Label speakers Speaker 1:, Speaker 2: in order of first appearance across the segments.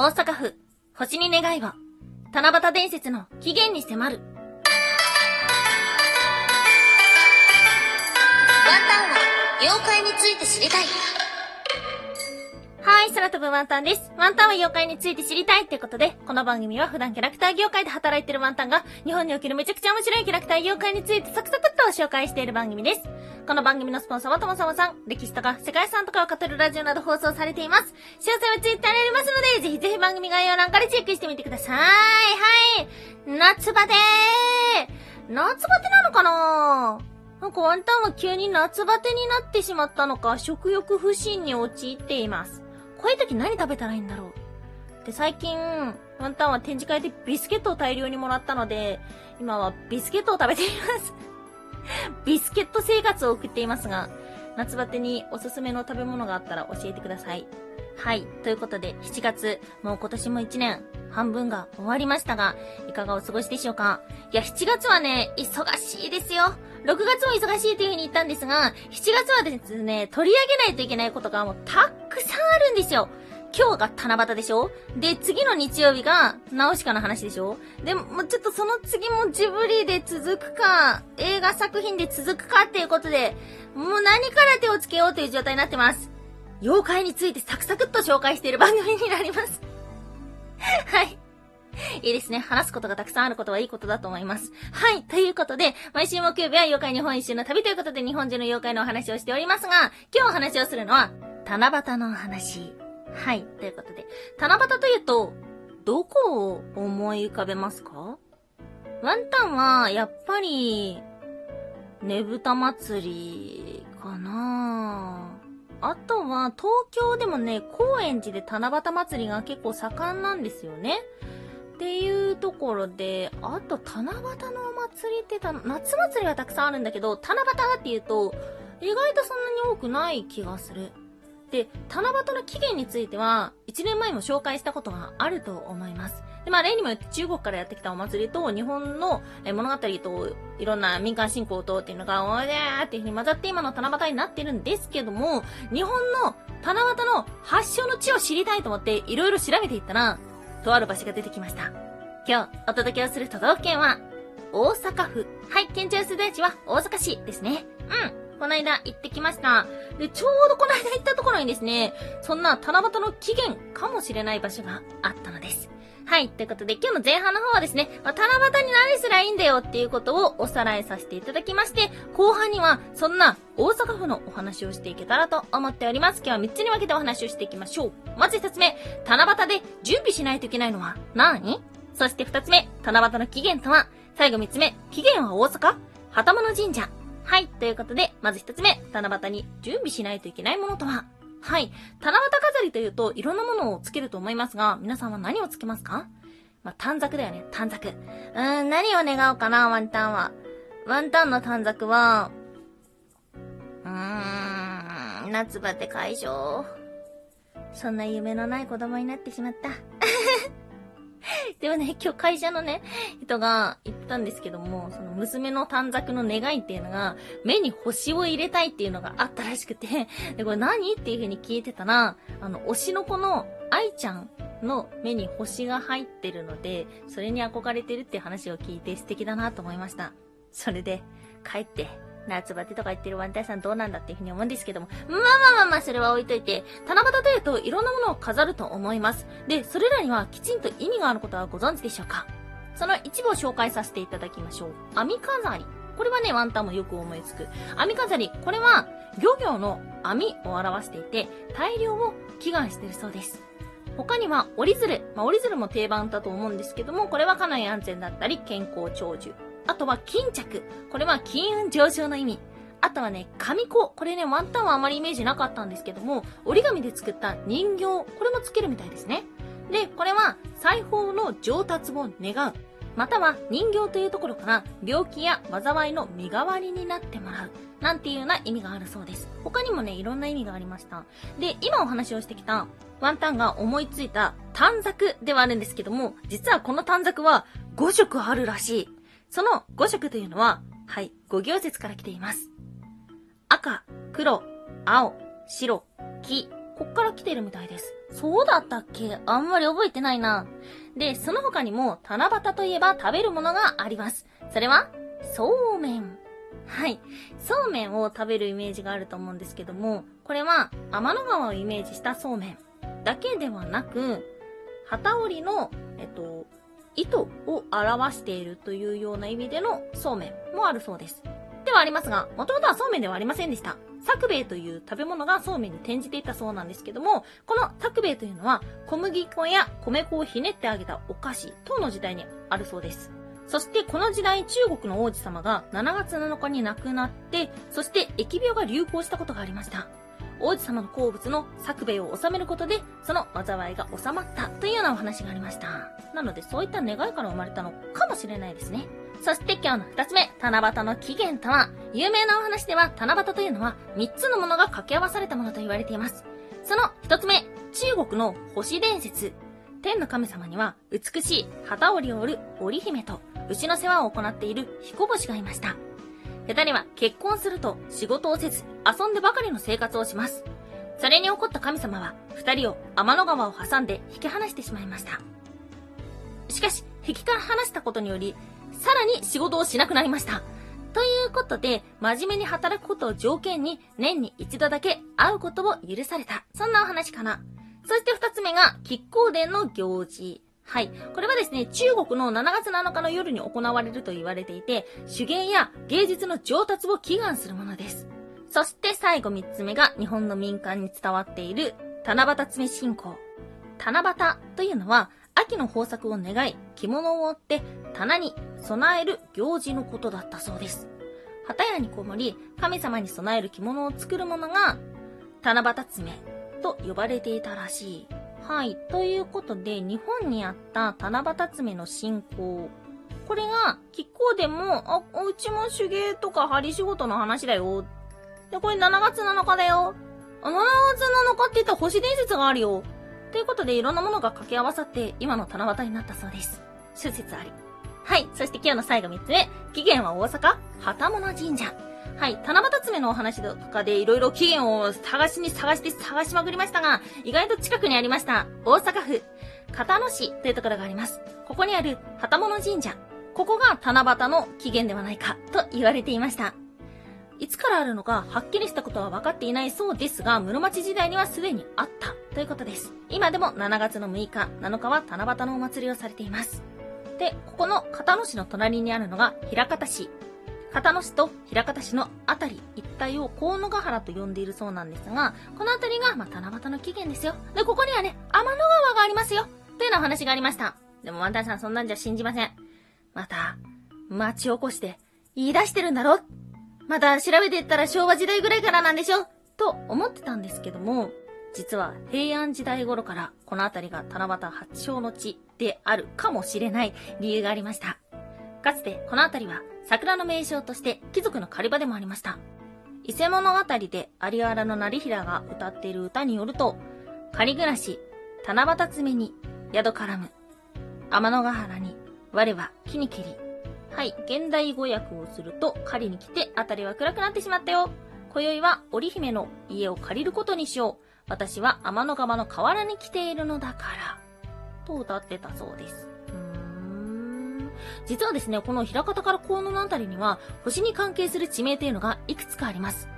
Speaker 1: 大阪府、星に願いを、七夕伝説の起源に迫る。
Speaker 2: ワンタンは妖怪について知りたい。
Speaker 1: はい、空飛ぶワンタンです。ワンタンは妖怪について知りたいってことで、この番組は普段キャラクター業界で働いてるワンタンが、日本におけるめちゃくちゃ面白いキャラクター業界についてサクサクっと紹介している番組です。この番組のスポンサーはともさまさん、歴史とか世界遺産とかを語るラジオなど放送されています。詳細はツイッターにありますので、ぜひぜひ番組概要欄からチェックしてみてください。はい。夏バテ夏バテなのかな？なんかワンタンは急に夏バテになってしまったのか、食欲不振に陥っています。こういう時何食べたらいいんだろう？で、最近、ワンタンは展示会でビスケットを大量にもらったので、今はビスケットを食べています。ビスケット生活を送っていますが、夏バテにおすすめの食べ物があったら教えてください。はい。ということで、7月、もう今年も1年、半分が終わりましたが、いかがお過ごしでしょうか？いや、7月はね、忙しいですよ。6月も忙しいという風に言ったんですが、7月はですね、取り上げないといけないことがもうたっくさんあるんですよ。今日が七夕でしょ？で、次の日曜日が、ナウシカの話でしょ？でも、ちょっとその次もジブリで続くか、映画作品で続くかっていうことで、もう何から手をつけようという状態になってます。妖怪についてサクサクっと紹介している番組になります。はい。いいですね。話すことがたくさんあることはいいことだと思います。はい。ということで、毎週木曜日は妖怪日本一周の旅ということで日本中の妖怪のお話をしておりますが、今日お話をするのは、七夕のお話。はい。ということで、七夕というと、どこを思い浮かべますか？ワンタンは、やっぱり、ねぶた祭り、かなあとは、東京でもね、高円寺で七夕祭りが結構盛んなんですよね。っていうところで、あと、七夕のお祭りってた、夏祭りはたくさんあるんだけど、七夕っていうと、意外とそんなに多くない気がする。で、七夕の起源については、1年前も紹介したことがあると思います。で、まあ、例にもよって中国からやってきたお祭りと、日本の物語と、いろんな民間信仰とっていうのが、おーでーっていう風に混ざって今の七夕になってるんですけども、日本の七夕の発祥の地を知りたいと思って、いろいろ調べていったら、とある場所が出てきました。今日、お届けをする都道府県は、大阪府。はい、県庁所在地は大阪市ですね。うん。この間行ってきました。で、ちょうどこの間行ったところにですね、そんな七夕の起源かもしれない場所があったのです。はい。ということで、今日の前半の方はですね、まあ、七夕に何すりゃいいんだよっていうことをおさらいさせていただきまして、後半には、そんな大阪府のお話をしていけたらと思っております。今日は3つに分けてお話をしていきましょう。まず1つ目、七夕で準備しないといけないのは何？そして2つ目、七夕の起源とは？最後3つ目、起源は大阪？旗物神社。はい。ということで、まず1つ目、七夕に準備しないといけないものとは？はい。七夕飾りというと、いろんなものをつけると思いますが、皆さんは何をつけますか？まあ、短冊だよね、短冊。うーん、何を願おうかな、ワンタンは。ワンタンの短冊は、うーん、夏バテ解消。そんな夢のない子供になってしまった。でもね、今日会社のね、人が言ったんですけども、その娘の短冊の願いっていうのが、目に星を入れたいっていうのがあったらしくて、で、これ何っていう風に聞いてたら、あの、推しの子の愛ちゃんの目に星が入ってるので、それに憧れてるって話を聞いて素敵だなと思いました。それで、帰って、夏バテとか言ってるワンタンさんどうなんだっていうふうに思うんですけども。まあまあまあまあ、それは置いといて、七夕というといろんなものを飾ると思います。で、それらにはきちんと意味があることはご存知でしょうかその一部を紹介させていただきましょう。網飾り。これはね、ワンタンもよく思いつく。網飾り。これは、漁業の網を表していて、大量を祈願しているそうです。他には折り鶴。まあ、折り鶴も定番だと思うんですけども、これは家内安全だったり、健康長寿。あとは巾着。これは金運上昇の意味。あとはね、紙子。これね、ワンタンはあまりイメージなかったんですけども、折り紙で作った人形。これもつけるみたいですね。で、これは裁縫の上達を願う。または人形というところから病気や災いの身代わりになってもらう。なんていうような意味があるそうです。他にもね、いろんな意味がありました。で、今お話をしてきたワンタンが思いついた短冊ではあるんですけども、実はこの短冊は5色あるらしい。その5色というのは、はい、5行説から来ています。赤、黒、青、白、黄、こっから来てるみたいです。そうだったっけ？あんまり覚えてないな。で、その他にも、七夕といえば食べるものがあります。それは、そうめん。はい。そうめんを食べるイメージがあると思うんですけども、これは天の川をイメージしたそうめんだけではなく、旗織りの、えっと、糸を表しているというような意味でのそうめんもあるそうです。ではありますが、もともとはそうめんではありませんでした。作兵衛という食べ物がそうめんに転じていたそうなんですけども、この作兵衛というのは小麦粉や米粉をひねってあげたお菓子等の時代にあるそうです。そしてこの時代中国の王子様が7月7日に亡くなって、そして疫病が流行したことがありました。王子様の好物の作兵衛を治めることで、その災いが収まったというようなお話がありました。なのでそういった願いから生まれたのかもしれないですね。そして今日の二つ目、七夕の起源とは、有名なお話では七夕というのは三つのものが掛け合わされたものと言われています。その一つ目、中国の星伝説。天の神様には美しい旗織りを織る織姫と牛の世話を行っている彦星がいました。二人は結婚すると仕事をせず遊んでばかりの生活をします。それに怒った神様は二人を天の川を挟んで引き離してしまいました。しかし、引きから離したことにより、さらに仕事をしなくなりました。ということで、真面目に働くことを条件に、年に一度だけ会うことを許された。そんなお話かな。そして二つ目が、亀甲殿の行事。はい。これはですね、中国の7月7日の夜に行われると言われていて、手芸や芸術の上達を祈願するものです。そして最後三つ目が、日本の民間に伝わっている、七夕詰信仰。七夕というのは、秋の豊作を願い、着物を折って棚に備える行事のことだったそうです。旗屋にこもり、神様に備える着物を作るものが、七夕詰めと呼ばれていたらしい。はい。ということで、日本にあった七夕詰めの信仰。これが、亀甲でも、あ、うちも手芸とか針仕事の話だよ。で、これ7月7日だよ。あ、7月7日って言ったら星伝説があるよ。ということで、いろんなものが掛け合わさって、今の七夕になったそうです。諸説あり。はい。そして今日の最後3つ目。起源は大阪、旗物神社。はい。七夕爪のお話とかでいろいろ起源を探しに探して探しまくりましたが、意外と近くにありました。大阪府、片野市というところがあります。ここにある旗物神社。ここが七夕の起源ではないかと言われていました。いつからあるのかはっきりしたことは分かっていないそうですが、室町時代にはすでにあったということです。今でも7月の6日、7日は七夕のお祭りをされています。で、ここの片野市の隣にあるのが平方市。片野市と平方市のあたり一帯を河野ヶ原と呼んでいるそうなんですが、このあたりが、まあ、七夕の起源ですよ。で、ここにはね、天の川がありますよ。というような話がありました。でもワンタンさんそんなんじゃ信じません。また、町おこして言い出してるんだろまた調べていったら昭和時代ぐらいからなんでしょと思ってたんですけども、実は平安時代頃からこの辺りが七夕発祥の地であるかもしれない理由がありました。かつてこの辺りは桜の名称として貴族の狩り場でもありました。伊勢物語で有原の成平が歌っている歌によると、仮暮らし、七夕詰めに宿絡む、天のヶ原に我は木に切り、はい、現代語訳をすると、狩りに来て、あたりは暗くなってしまったよ。今宵は織姫の家を借りることにしよう。私は天の川の河原に来ているのだから。と歌ってたそうです。実はですね、この平方から河野のあたりには、星に関係する地名というのがいくつかあります。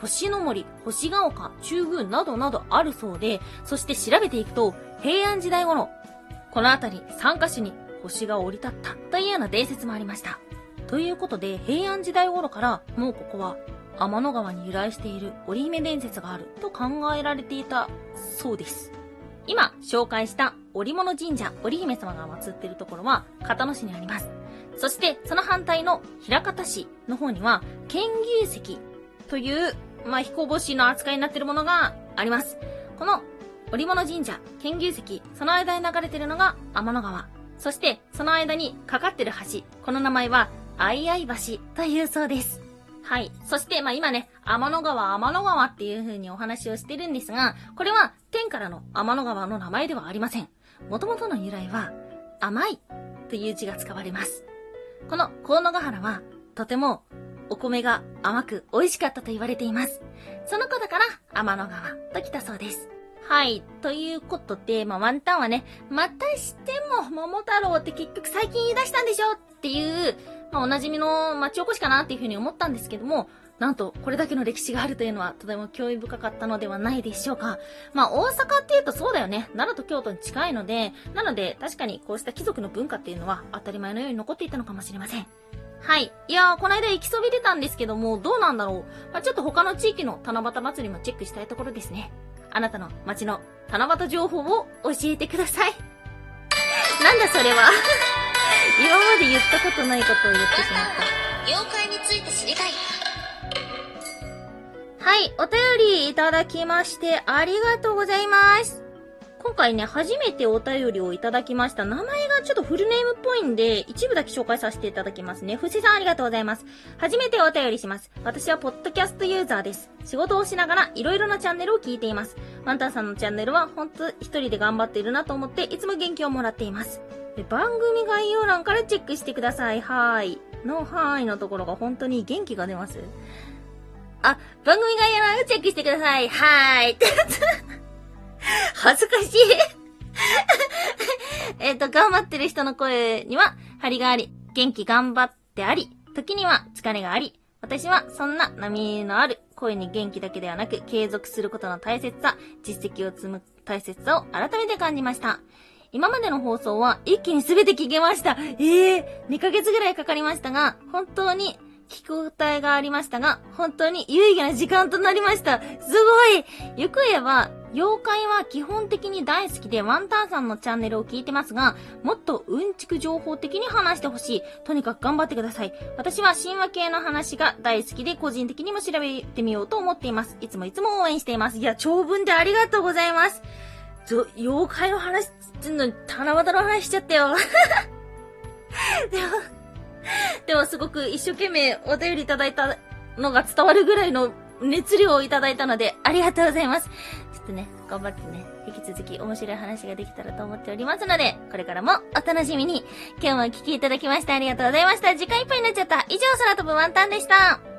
Speaker 1: 星の森、星ヶ丘、中宮などなどあるそうで、そして調べていくと、平安時代頃、この辺り3カ所に星が降り立ったというような伝説もありました。ということで、平安時代頃からもうここは天の川に由来している織姫伝説があると考えられていたそうです。今紹介した織物神社、織姫様が祀っているところは片野市にあります。そしてその反対の平方市の方には剣牛石という、まあ、彦星の扱いになっているものがあります。この織物神社、剣牛石、その間に流れているのが天の川。そして、その間にかかってる橋。この名前は、相合橋というそうです。はい。そして、まあ今ね、天の川、天の川っていう風にお話をしてるんですが、これは天からの天の川の名前ではありません。元々の由来は、甘いという字が使われます。この河野ヶ原は、とてもお米が甘く美味しかったと言われています。そのことから天の川と来たそうです。はい。ということで、まあ、ワンタンはね、またしても、桃太郎って結局最近言い出したんでしょっていう、まあ、おなじみの町おこしかなっていうふうに思ったんですけども、なんと、これだけの歴史があるというのは、とても興味深かったのではないでしょうか。まあ、大阪っていうとそうだよね。奈良と京都に近いので、なので、確かにこうした貴族の文化っていうのは、当たり前のように残っていたのかもしれません。はい。いやー、この間行きそびれたんですけども、どうなんだろう。まあ、ちょっと他の地域の七夕祭りもチェックしたいところですね。あなたの街の七夕情報を教えてください。なんだそれは。今まで言ったことないことを言ってしまった。
Speaker 2: 妖怪について知りたい。
Speaker 1: はい、お便りいただきましてありがとうございます。今回ね、初めてお便りをいただきました。名前がちょっとフルネームっぽいんで、一部だけ紹介させていただきますね。ふせさんありがとうございます。初めてお便りします。私はポッドキャストユーザーです。仕事をしながらいろいろなチャンネルを聞いています。ワンタンさんのチャンネルは本当一人で頑張っているなと思って、いつも元気をもらっています。番組概要欄からチェックしてください。はーい。のはーいのところが本当に元気が出ます？あ、番組概要欄をチェックしてください。はーい。恥ずかしい。えっと、頑張ってる人の声には、張りがあり、元気頑張ってあり、時には疲れがあり、私はそんな波のある声に元気だけではなく、継続することの大切さ、実績を積む大切さを改めて感じました。今までの放送は一気に全て聞けました。ええー、2ヶ月ぐらいかかりましたが、本当に聞く応えがありましたが、本当に有意義な時間となりました。すごいゆく言えば、妖怪は基本的に大好きでワンタンさんのチャンネルを聞いてますが、もっとうんちく情報的に話してほしい。とにかく頑張ってください。私は神話系の話が大好きで個人的にも調べてみようと思っています。いつもいつも応援しています。いや、長文でありがとうございます。妖怪の話ってんのに、七夕の話しちゃったよ。でも、でもすごく一生懸命お便りいただいたのが伝わるぐらいの熱量をいただいたので、ありがとうございます。ちょっとね、頑張ってね、引き続き面白い話ができたらと思っておりますので、これからもお楽しみに。今日もお聞きいただきましてありがとうございました。時間いっぱいになっちゃった。以上、空飛ぶワンタンでした。